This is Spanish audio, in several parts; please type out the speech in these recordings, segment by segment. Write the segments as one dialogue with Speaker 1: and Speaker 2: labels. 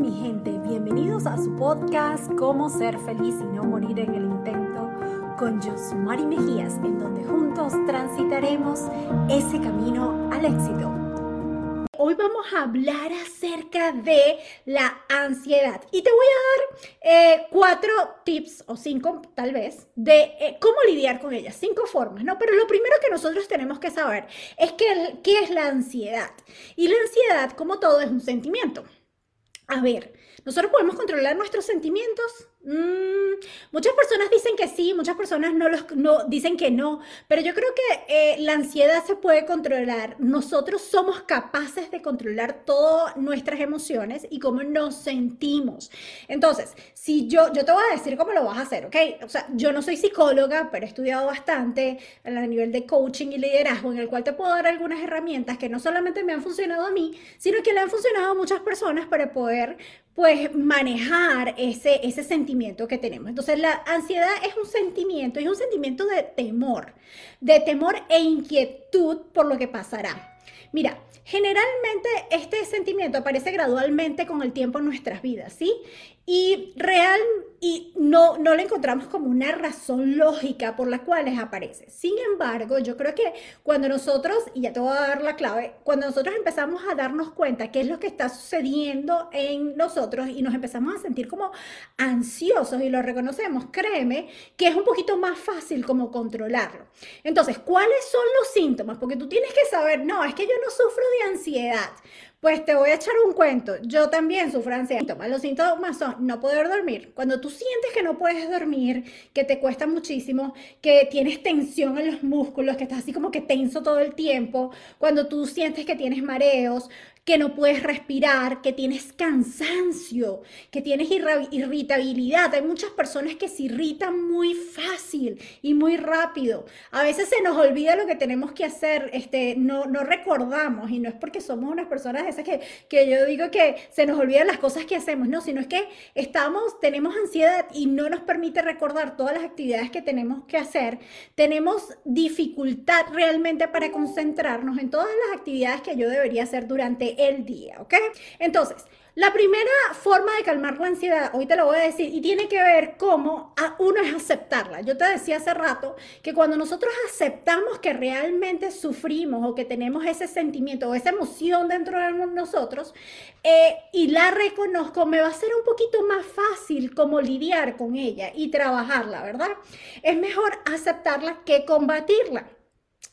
Speaker 1: mi gente? Bienvenidos a su podcast Cómo ser feliz y no morir en el intento con Josmari Mejías, en donde juntos transitaremos ese camino al éxito. Hoy vamos a hablar acerca de la ansiedad y te voy a dar eh, cuatro tips o cinco tal vez de eh, cómo lidiar con ella, cinco formas, ¿no? Pero lo primero que nosotros tenemos que saber es que, qué es la ansiedad. Y la ansiedad, como todo, es un sentimiento. A ver, ¿nosotros podemos controlar nuestros sentimientos? Mm, muchas personas dicen que sí, muchas personas no, los, no dicen que no, pero yo creo que eh, la ansiedad se puede controlar. Nosotros somos capaces de controlar todas nuestras emociones y cómo nos sentimos. Entonces, si yo, yo te voy a decir cómo lo vas a hacer, ¿ok? O sea, yo no soy psicóloga, pero he estudiado bastante a nivel de coaching y liderazgo, en el cual te puedo dar algunas herramientas que no solamente me han funcionado a mí, sino que le han funcionado a muchas personas para poder pues manejar ese, ese sentimiento que tenemos. Entonces la ansiedad es un sentimiento, es un sentimiento de temor, de temor e inquietud por lo que pasará. Mira, generalmente este sentimiento aparece gradualmente con el tiempo en nuestras vidas, ¿sí? Y real y no, no le encontramos como una razón lógica por la cual aparece. Sin embargo, yo creo que cuando nosotros, y ya te voy a dar la clave, cuando nosotros empezamos a darnos cuenta qué es lo que está sucediendo en nosotros y nos empezamos a sentir como ansiosos y lo reconocemos, créeme que es un poquito más fácil como controlarlo. Entonces, ¿cuáles son los síntomas? Porque tú tienes que saber, no, es que yo no sufro de ansiedad. Pues te voy a echar un cuento. Yo también sufro ansiedad. Los síntomas son no poder dormir. Cuando tú sientes que no puedes dormir, que te cuesta muchísimo, que tienes tensión en los músculos, que estás así como que tenso todo el tiempo, cuando tú sientes que tienes mareos, que no puedes respirar, que tienes cansancio, que tienes irritabilidad. Hay muchas personas que se irritan muy fácil y muy rápido. A veces se nos olvida lo que tenemos que hacer, este, no, no recordamos y no es porque somos unas personas esas que, que yo digo que se nos olvidan las cosas que hacemos, no, sino es que estamos, tenemos ansiedad y no nos permite recordar todas las actividades que tenemos que hacer. Tenemos dificultad realmente para concentrarnos en todas las actividades que yo debería hacer durante el día, ¿ok? Entonces, la primera forma de calmar la ansiedad, hoy te lo voy a decir, y tiene que ver cómo uno es aceptarla. Yo te decía hace rato que cuando nosotros aceptamos que realmente sufrimos o que tenemos ese sentimiento o esa emoción dentro de nosotros eh, y la reconozco, me va a ser un poquito más fácil como lidiar con ella y trabajarla, ¿verdad? Es mejor aceptarla que combatirla.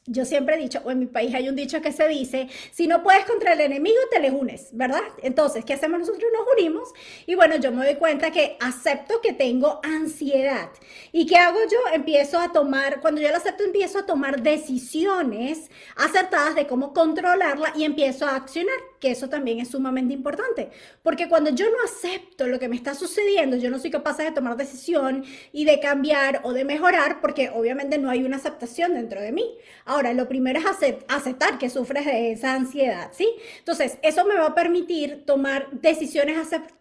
Speaker 1: Yo siempre he dicho, o en mi país hay un dicho que se dice, si no puedes contra el enemigo, te le unes, ¿verdad? Entonces, ¿qué hacemos nosotros? Nos unimos y bueno, yo me doy cuenta que acepto que tengo ansiedad. ¿Y qué hago yo? Empiezo a tomar, cuando yo lo acepto, empiezo a tomar decisiones acertadas de cómo controlarla y empiezo a accionar, que eso también es sumamente importante. Porque cuando yo no acepto lo que me está sucediendo, yo no soy capaz de tomar decisión y de cambiar o de mejorar, porque obviamente no hay una aceptación dentro de mí. Ahora, lo primero es aceptar que sufres de esa ansiedad, ¿sí? Entonces, eso me va a permitir tomar decisiones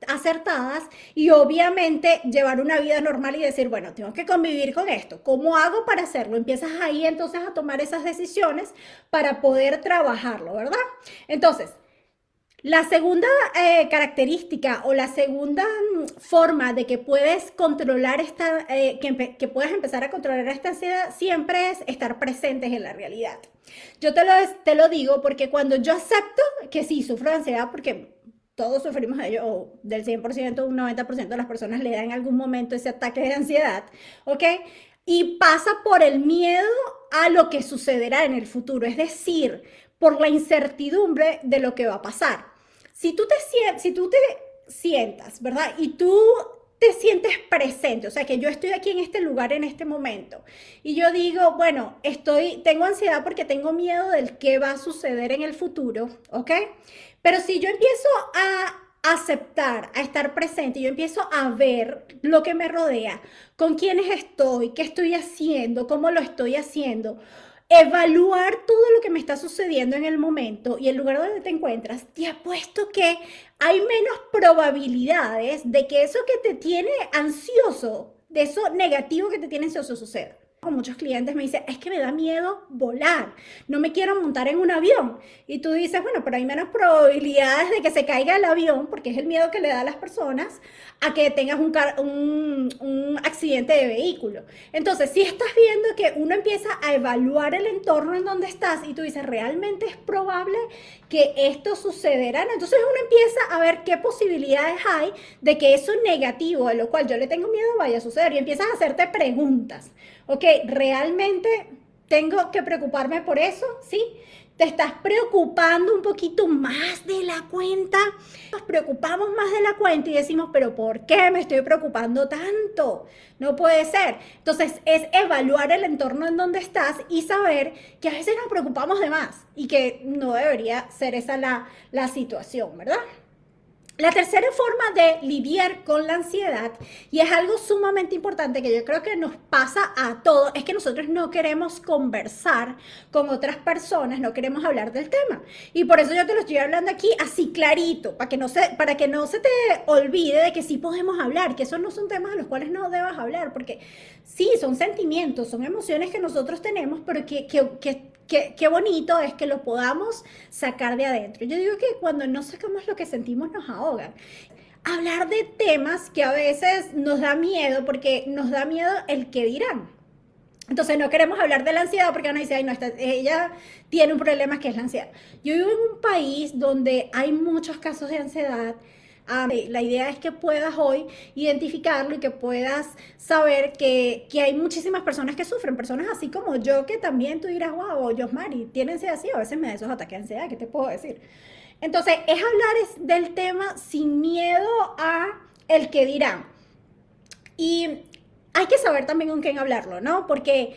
Speaker 1: acertadas y obviamente llevar una vida normal y decir, bueno, tengo que convivir con esto. ¿Cómo hago para hacerlo? Empiezas ahí entonces a tomar esas decisiones para poder trabajarlo, ¿verdad? Entonces, la segunda eh, característica o la segunda mm, forma de que puedes controlar esta, eh, que, que, empezar a controlar esta ansiedad siempre es estar presentes en la realidad. Yo te lo, te lo digo porque cuando yo acepto que sí sufro de ansiedad, porque todos sufrimos de ello, o del 100%, un 90% de las personas le dan en algún momento ese ataque de ansiedad, ¿ok? Y pasa por el miedo a lo que sucederá en el futuro, es decir, por la incertidumbre de lo que va a pasar. Si tú te, si tú te sientas, ¿verdad? Y tú te sientes presente, o sea, que yo estoy aquí en este lugar en este momento y yo digo, bueno, estoy tengo ansiedad porque tengo miedo del qué va a suceder en el futuro, ¿ok? Pero si yo empiezo a aceptar, a estar presente, yo empiezo a ver lo que me rodea, con quiénes estoy, qué estoy haciendo, cómo lo estoy haciendo, evaluar todo lo que me está sucediendo en el momento y el lugar donde te encuentras, te apuesto que hay menos probabilidades de que eso que te tiene ansioso, de eso negativo que te tiene ansioso suceda. Con muchos clientes me dicen, es que me da miedo volar, no me quiero montar en un avión. Y tú dices, bueno, pero hay menos probabilidades de que se caiga el avión, porque es el miedo que le da a las personas, a que tengas un, un, accidente de vehículo. Entonces, si estás viendo que uno empieza a evaluar el entorno en donde estás y tú dices, realmente es probable que esto sucederá, entonces uno empieza a ver qué posibilidades hay de que eso negativo, a lo cual yo le tengo miedo, vaya a suceder. Y empiezas a hacerte preguntas ok, ¿realmente tengo que preocuparme por eso? ¿Sí? ¿Te estás preocupando un poquito más de la cuenta? Nos preocupamos más de la cuenta y decimos, pero ¿por qué me estoy preocupando tanto? No puede ser. Entonces es evaluar el entorno en donde estás y saber que a veces nos preocupamos de más y que no debería ser esa la, la situación, ¿verdad? La tercera forma de lidiar con la ansiedad, y es algo sumamente importante que yo creo que nos pasa a todos, es que nosotros no queremos conversar con otras personas, no queremos hablar del tema. Y por eso yo te lo estoy hablando aquí así clarito, para que no se, para que no se te olvide de que sí podemos hablar, que esos no son temas de los cuales no debas hablar, porque sí, son sentimientos, son emociones que nosotros tenemos, pero que, que, que Qué, bonito es que lo podamos sacar de adentro. Yo digo que cuando no sacamos lo que sentimos nos ahogan. Hablar de temas que a veces nos da miedo porque nos da miedo el que dirán. Entonces no queremos hablar de la ansiedad porque uno dice, ay, no, ella tiene un problema que es la ansiedad. Yo vivo en un país donde hay muchos casos de ansiedad la idea es que puedas hoy identificarlo y que puedas saber que, hay muchísimas personas que sufren, personas así como yo, que también tú dirás, wow, Mari, tienen así, a veces me da esos ataques de ansiedad, ¿qué te puedo decir? Entonces, es hablar del tema sin miedo a el que dirán. Y hay que saber también con quién hablarlo, ¿no? Porque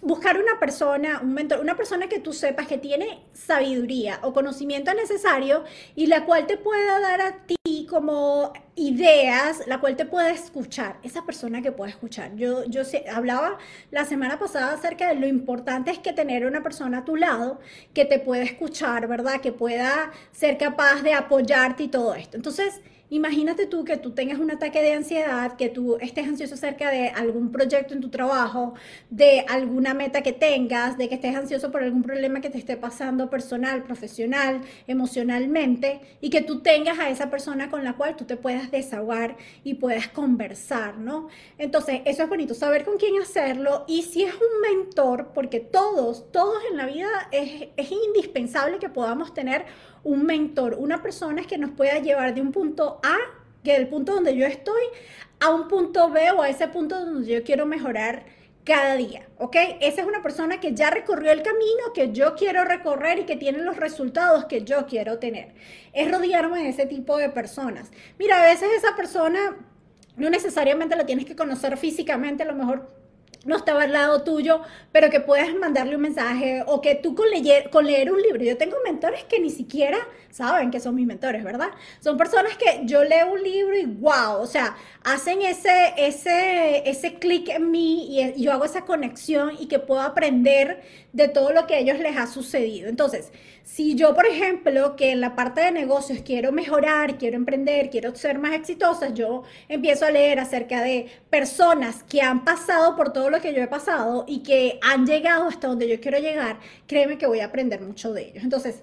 Speaker 1: buscar una persona, un mentor, una persona que tú sepas que tiene sabiduría o conocimiento necesario y la cual te pueda dar a ti como ideas, la cual te pueda escuchar, esa persona que pueda escuchar. Yo, yo hablaba la semana pasada acerca de lo importante es que tener una persona a tu lado que te pueda escuchar, ¿verdad? Que pueda ser capaz de apoyarte y todo esto. Entonces, Imagínate tú que tú tengas un ataque de ansiedad, que tú estés ansioso acerca de algún proyecto en tu trabajo, de alguna meta que tengas, de que estés ansioso por algún problema que te esté pasando personal, profesional, emocionalmente, y que tú tengas a esa persona con la cual tú te puedas desahogar y puedas conversar, ¿no? Entonces, eso es bonito, saber con quién hacerlo y si es un mentor, porque todos, todos en la vida es, es indispensable que podamos tener un mentor, una persona que nos pueda llevar de un punto A, que del punto donde yo estoy, a un punto B o a ese punto donde yo quiero mejorar cada día, ¿ok? Esa es una persona que ya recorrió el camino que yo quiero recorrer y que tiene los resultados que yo quiero tener. Es rodearme de ese tipo de personas. Mira, a veces esa persona no necesariamente la tienes que conocer físicamente, a lo mejor no estaba al lado tuyo, pero que puedas mandarle un mensaje o que tú con leer, con leer un libro. Yo tengo mentores que ni siquiera saben que son mis mentores, ¿verdad? Son personas que yo leo un libro y wow, o sea, hacen ese, ese, ese clic en mí y yo hago esa conexión y que puedo aprender de todo lo que a ellos les ha sucedido. Entonces, si yo, por ejemplo, que en la parte de negocios quiero mejorar, quiero emprender, quiero ser más exitosa, yo empiezo a leer acerca de personas que han pasado por todo que yo he pasado y que han llegado hasta donde yo quiero llegar, créeme que voy a aprender mucho de ellos. Entonces,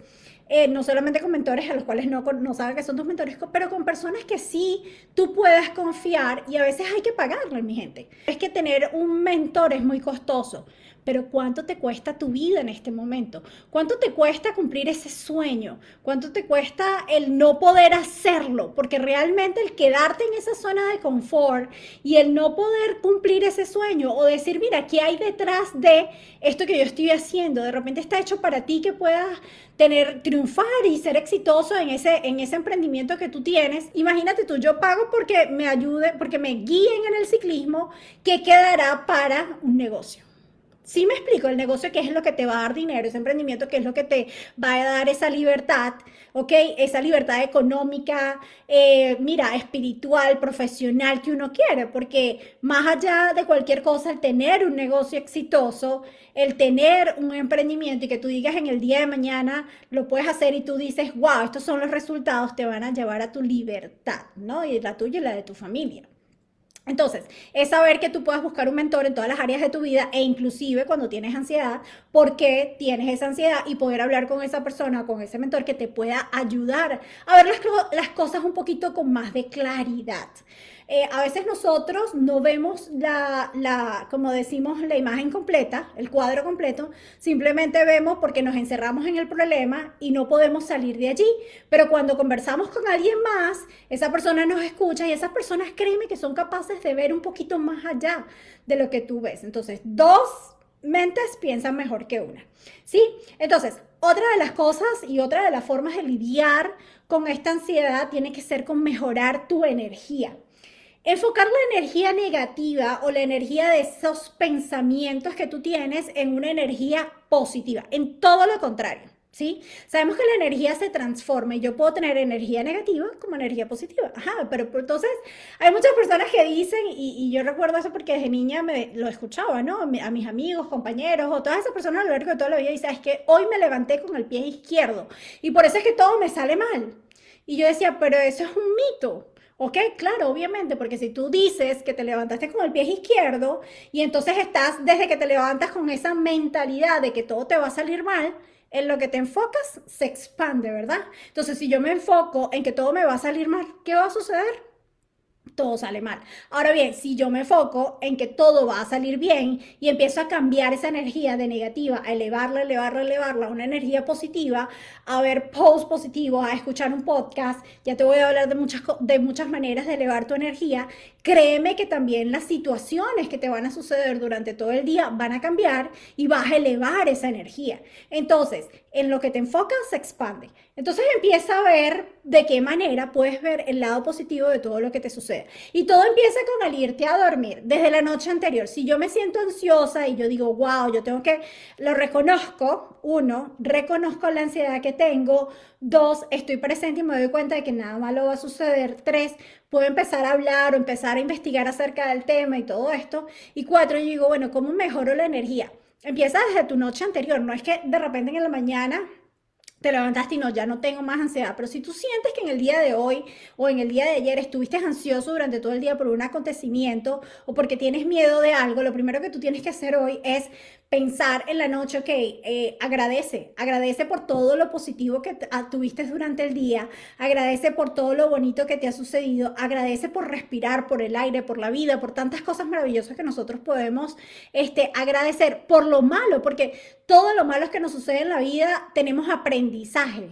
Speaker 1: eh, no solamente con mentores a los cuales no, no saben que son tus mentores, pero con personas que sí tú puedes confiar y a veces hay que pagarle, mi gente. Es que tener un mentor es muy costoso pero ¿cuánto te cuesta tu vida en este momento? ¿Cuánto te cuesta cumplir ese sueño? ¿Cuánto te cuesta el no poder hacerlo? Porque realmente el quedarte en esa zona de confort y el no poder cumplir ese sueño o decir, mira, ¿qué hay detrás de esto que yo estoy haciendo? De repente está hecho para ti que puedas tener, triunfar y ser exitoso en ese, en ese emprendimiento que tú tienes. Imagínate tú, yo pago porque me ayude, porque me guíen en el ciclismo, que quedará para un negocio. Sí me explico, el negocio que es lo que te va a dar dinero, ese emprendimiento que es lo que te va a dar esa libertad, ¿ok? Esa libertad económica, eh, mira, espiritual, profesional que uno quiere, porque más allá de cualquier cosa, el tener un negocio exitoso, el tener un emprendimiento y que tú digas en el día de mañana lo puedes hacer y tú dices, wow, estos son los resultados, te van a llevar a tu libertad, ¿no? Y la tuya y la de tu familia. Entonces, es saber que tú puedas buscar un mentor en todas las áreas de tu vida e inclusive cuando tienes ansiedad, por qué tienes esa ansiedad y poder hablar con esa persona, con ese mentor que te pueda ayudar a ver las, cosas un poquito con más de claridad. Eh, a veces nosotros no vemos la, la, como decimos, la imagen completa, el cuadro completo, simplemente vemos porque nos encerramos en el problema y no podemos salir de allí. Pero cuando conversamos con alguien más, esa persona nos escucha y esas personas créeme que son capaces de ver un poquito más allá de lo que tú ves. Entonces, dos mentes piensan mejor que una. ¿Sí? Entonces, otra de las cosas y otra de las formas de lidiar con esta ansiedad tiene que ser con mejorar tu energía. Enfocar la energía negativa o la energía de esos pensamientos que tú tienes en una energía positiva, en todo lo contrario. ¿Sí? Sabemos que la energía se transforma y yo puedo tener energía negativa como energía positiva. Ajá, pero, entonces hay muchas personas que dicen, y, yo recuerdo eso porque desde niña me, lo escuchaba, ¿no? A mis amigos, compañeros o todas esas personas a lo largo de toda la vida, y sabes que hoy me levanté con el pie izquierdo y por eso es que todo me sale mal. Y yo decía, pero eso es un mito. Ok, claro, obviamente, porque si tú dices que te levantaste con el pie izquierdo y entonces estás desde que te levantas con esa mentalidad de que todo te va a salir mal, en lo que te enfocas se expande, ¿verdad? Entonces, si yo me enfoco en que todo me va a salir mal, ¿qué va a suceder? todo sale mal. Ahora bien, si yo me enfoco en que todo va a salir bien y empiezo a cambiar esa energía de negativa, a elevarla, elevarla, elevarla a una energía positiva, a ver posts positivos, a escuchar un podcast, ya te voy a hablar de muchas, de muchas maneras de elevar tu energía, créeme que también las situaciones que te van a suceder durante todo el día van a cambiar y vas a elevar esa energía. Entonces, en lo que te enfocas se expande. Entonces empieza a ver de qué manera puedes ver el lado positivo de todo lo que te sucede. Y todo empieza con al irte a dormir desde la noche anterior. Si yo me siento ansiosa y yo digo, wow, yo tengo que, lo reconozco, uno, reconozco la ansiedad que tengo, dos, estoy presente y me doy cuenta de que nada malo va a suceder, tres, puedo empezar a hablar o empezar a investigar acerca del tema y todo esto, y cuatro, yo digo, bueno, ¿cómo mejoro la energía? Empieza desde tu noche anterior, no es que de repente en la mañana te levantaste y no, ya no tengo más ansiedad. Pero si tú sientes que en el día de hoy o en el día de ayer estuviste ansioso durante todo el día por un acontecimiento o porque tienes miedo de algo, lo primero que tú tienes que hacer hoy es pensar en la noche, ok, eh, agradece, agradece por todo lo positivo que ah, tuviste durante el día, agradece por todo lo bonito que te ha sucedido, agradece por respirar, por el aire, por la vida, por tantas cosas maravillosas que nosotros podemos este, agradecer, por lo malo, porque todo lo malo que nos sucede en la vida tenemos aprendizaje,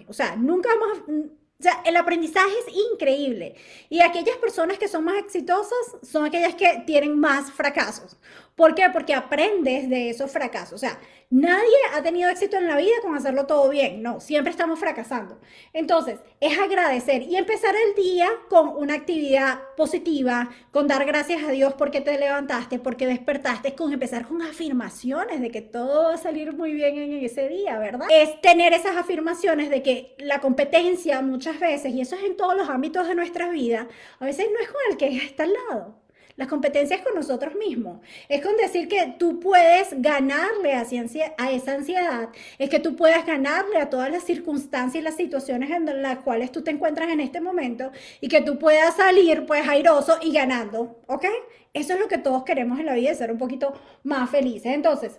Speaker 1: o sea, nunca vamos sea, el aprendizaje es increíble. Y aquellas personas que son más exitosas son aquellas que tienen más fracasos. ¿Por qué? Porque aprendes de esos fracasos. O sea, nadie ha tenido éxito en la vida con hacerlo todo bien. No, siempre estamos fracasando. Entonces, es agradecer y empezar el día con una actividad positiva, con dar gracias a Dios porque te levantaste, porque despertaste, con empezar con afirmaciones de que todo va a salir muy bien en ese día, ¿verdad? Es tener esas afirmaciones de que la competencia muchas veces, y eso es en todos los ámbitos de nuestra vida, a veces no es con el que está al lado las competencias con nosotros mismos. Es con decir que tú puedes ganarle a, a esa ansiedad, es que tú puedes ganarle a todas las circunstancias y las situaciones en las cuales tú te encuentras en este momento y que tú puedas salir pues airoso y ganando, ¿ok? Eso es lo que todos queremos en la vida, ser un poquito más felices. Entonces,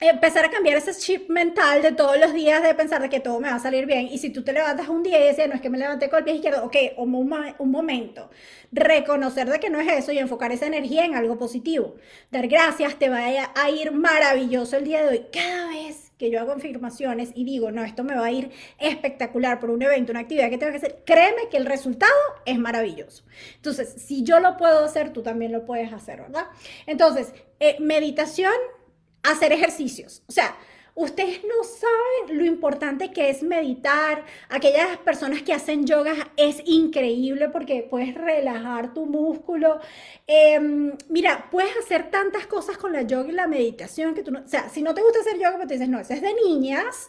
Speaker 1: empezar a cambiar ese chip mental de todos los días de pensar de que todo me va a salir bien. Y si tú te levantas un día y dices, no es que me levanté con el pie izquierdo, ok, un, un momento. Reconocer de que no es eso y enfocar esa energía en algo positivo. Dar gracias, te va a ir maravilloso el día de hoy. Cada vez que yo hago afirmaciones y digo, no, esto me va a ir espectacular por un evento, una actividad que tengo que hacer, créeme que el resultado es maravilloso. Entonces, si yo lo puedo hacer, tú también lo puedes hacer, ¿verdad? Entonces, eh, meditación hacer ejercicios. O sea, ustedes no saben lo importante que es meditar. Aquellas personas que hacen yoga es increíble porque puedes relajar tu músculo. Em, mira, puedes hacer tantas cosas con la yoga y la meditación que tú no, o sea, si no te gusta hacer yoga, pues te dices, no, eso es de niñas,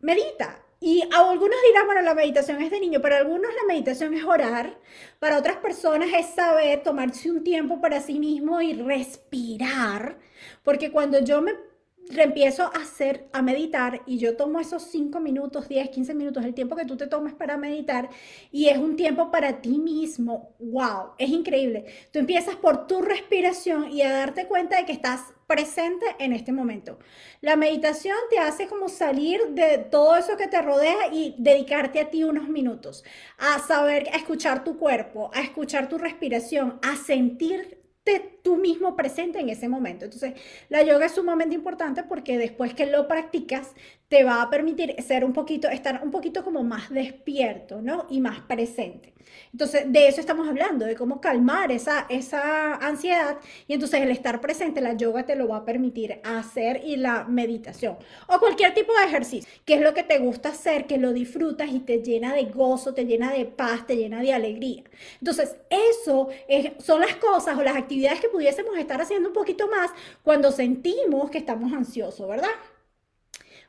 Speaker 1: medita. Y algunos dirán, bueno, la meditación es de niño, para algunos la meditación es orar, para otras personas es saber tomarse un tiempo para sí mismo y respirar, porque cuando yo me empiezo a hacer, a meditar y yo tomo esos 5 minutos, 10, 15 minutos, el tiempo que tú te tomes para meditar y es un tiempo para ti mismo. ¡Wow! Es increíble. Tú empiezas por tu respiración y a darte cuenta de que estás presente en este momento. La meditación te hace como salir de todo eso que te rodea y dedicarte a ti unos minutos, a saber, a escuchar tu cuerpo, a escuchar tu respiración, a sentir tú mismo presente en ese momento. Entonces, la yoga es sumamente importante porque después que lo practicas, te va a permitir ser un poquito, estar un poquito como más despierto, ¿no? Y más presente. Entonces, de eso estamos hablando, de cómo calmar esa, esa ansiedad. Y entonces el estar presente, la yoga te lo va a permitir hacer y la meditación. O cualquier tipo de ejercicio, que es lo que te gusta hacer, que lo disfrutas y te llena de gozo, te llena de paz, te llena de alegría. Entonces, eso son las cosas o las actividades que pudiésemos estar haciendo un poquito más cuando sentimos que estamos ansiosos, ¿verdad?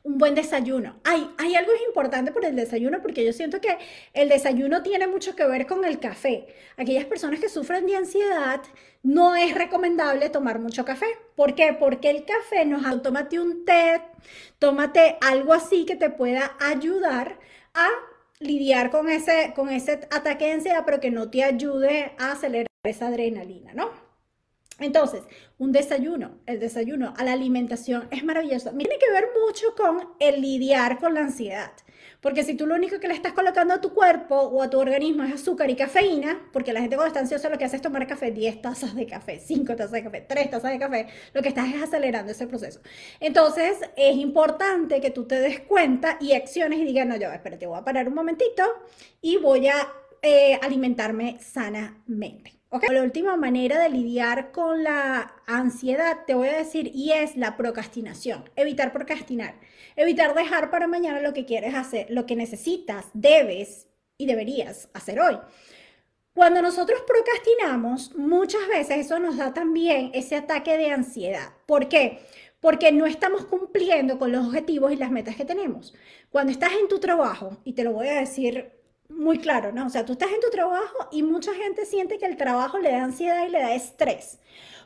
Speaker 1: Un buen desayuno. Hay, hay algo importante por el desayuno porque yo siento que el desayuno tiene mucho que ver con el café. Aquellas personas que sufren de ansiedad, no es recomendable tomar mucho café. ¿Por qué? Porque el café nos... Tómate un té, tómate algo así que te pueda ayudar a lidiar con ese, con ese ataque de ansiedad, pero que no te ayude a acelerar esa adrenalina, ¿no? Entonces, un desayuno, el desayuno a la alimentación es maravilloso. Tiene que ver mucho con el lidiar con la ansiedad. Porque si tú lo único que le estás colocando a tu cuerpo o a tu organismo es azúcar y cafeína, porque la gente cuando está ansiosa lo que hace es tomar café, 10 tazas de café, 5 tazas de café, 3 tazas de café, lo que estás es acelerando ese proceso. Entonces, es importante que tú te des cuenta y acciones y digas, no, yo, espérate, voy a parar un momentito y voy a eh, alimentarme sanamente. La última manera de lidiar con la ansiedad, te voy a decir, y es la procrastinación. Evitar procrastinar. Evitar dejar para mañana lo que quieres hacer, lo que necesitas, debes y deberías hacer hoy. Cuando nosotros procrastinamos, muchas veces eso nos da también ese ataque de ansiedad. ¿Por qué? Porque no estamos cumpliendo con los objetivos y las metas que tenemos. Cuando estás en tu trabajo, y te lo voy a decir muy claro, ¿no? O sea, tú estás en tu trabajo y mucha gente siente que el trabajo le da ansiedad y le da estrés.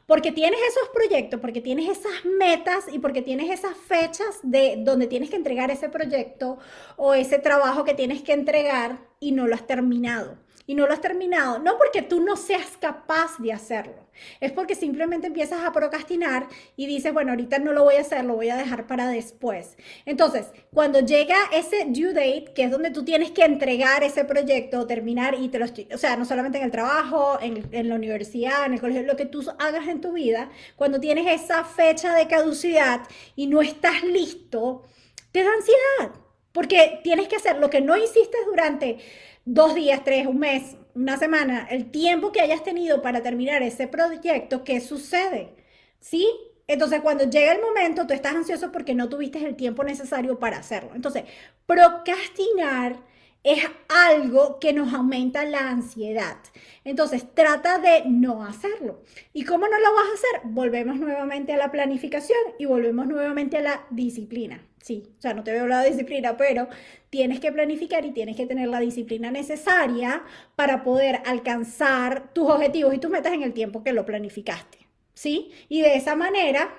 Speaker 1: Porque tienes esos proyectos, porque tienes esas metas y porque tienes esas fechas de donde tienes que entregar ese proyecto o ese trabajo que tienes que entregar y no lo has terminado y no lo has terminado, no porque tú no seas capaz de hacerlo, es porque simplemente empiezas a procrastinar y dices, bueno, ahorita no lo voy a hacer, lo voy a dejar para después. Entonces, cuando llega ese due date, que es donde tú tienes que entregar ese proyecto, terminar y te lo o sea, no solamente en el trabajo, en, en la universidad, en el colegio, lo que tú hagas en tu vida, cuando tienes esa fecha de caducidad y no estás listo, te da ansiedad, porque tienes que hacer lo que no hiciste durante dos días, tres, un mes, una semana, el tiempo que hayas tenido para terminar ese proyecto, ¿qué sucede? ¿Sí? Entonces, cuando llega el momento, tú estás ansioso porque no tuviste el tiempo necesario para hacerlo. Entonces, procrastinar es algo que nos aumenta la ansiedad. Entonces, trata de no hacerlo. ¿Y cómo no lo vas a hacer? Volvemos nuevamente a la planificación y volvemos nuevamente a la disciplina. Sí, o sea, no te veo la disciplina, pero tienes que planificar y tienes que tener la disciplina necesaria para poder alcanzar tus objetivos y tus metas en el tiempo que lo planificaste. ¿Sí? Y de esa manera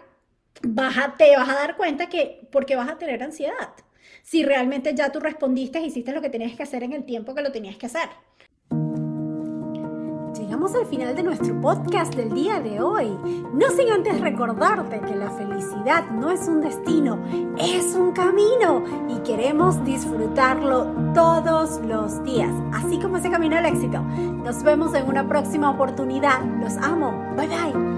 Speaker 1: vas a, te vas a dar cuenta que, porque vas a tener ansiedad si realmente ya tú respondiste hiciste lo que tenías que hacer en el tiempo que lo tenías que hacer.
Speaker 2: Llegamos al final de nuestro podcast del día de hoy. No sin antes recordarte que la felicidad no es un destino, es un camino y queremos disfrutarlo todos los días, así como ese camino al éxito. Nos vemos en una próxima oportunidad. Los amo. Bye bye.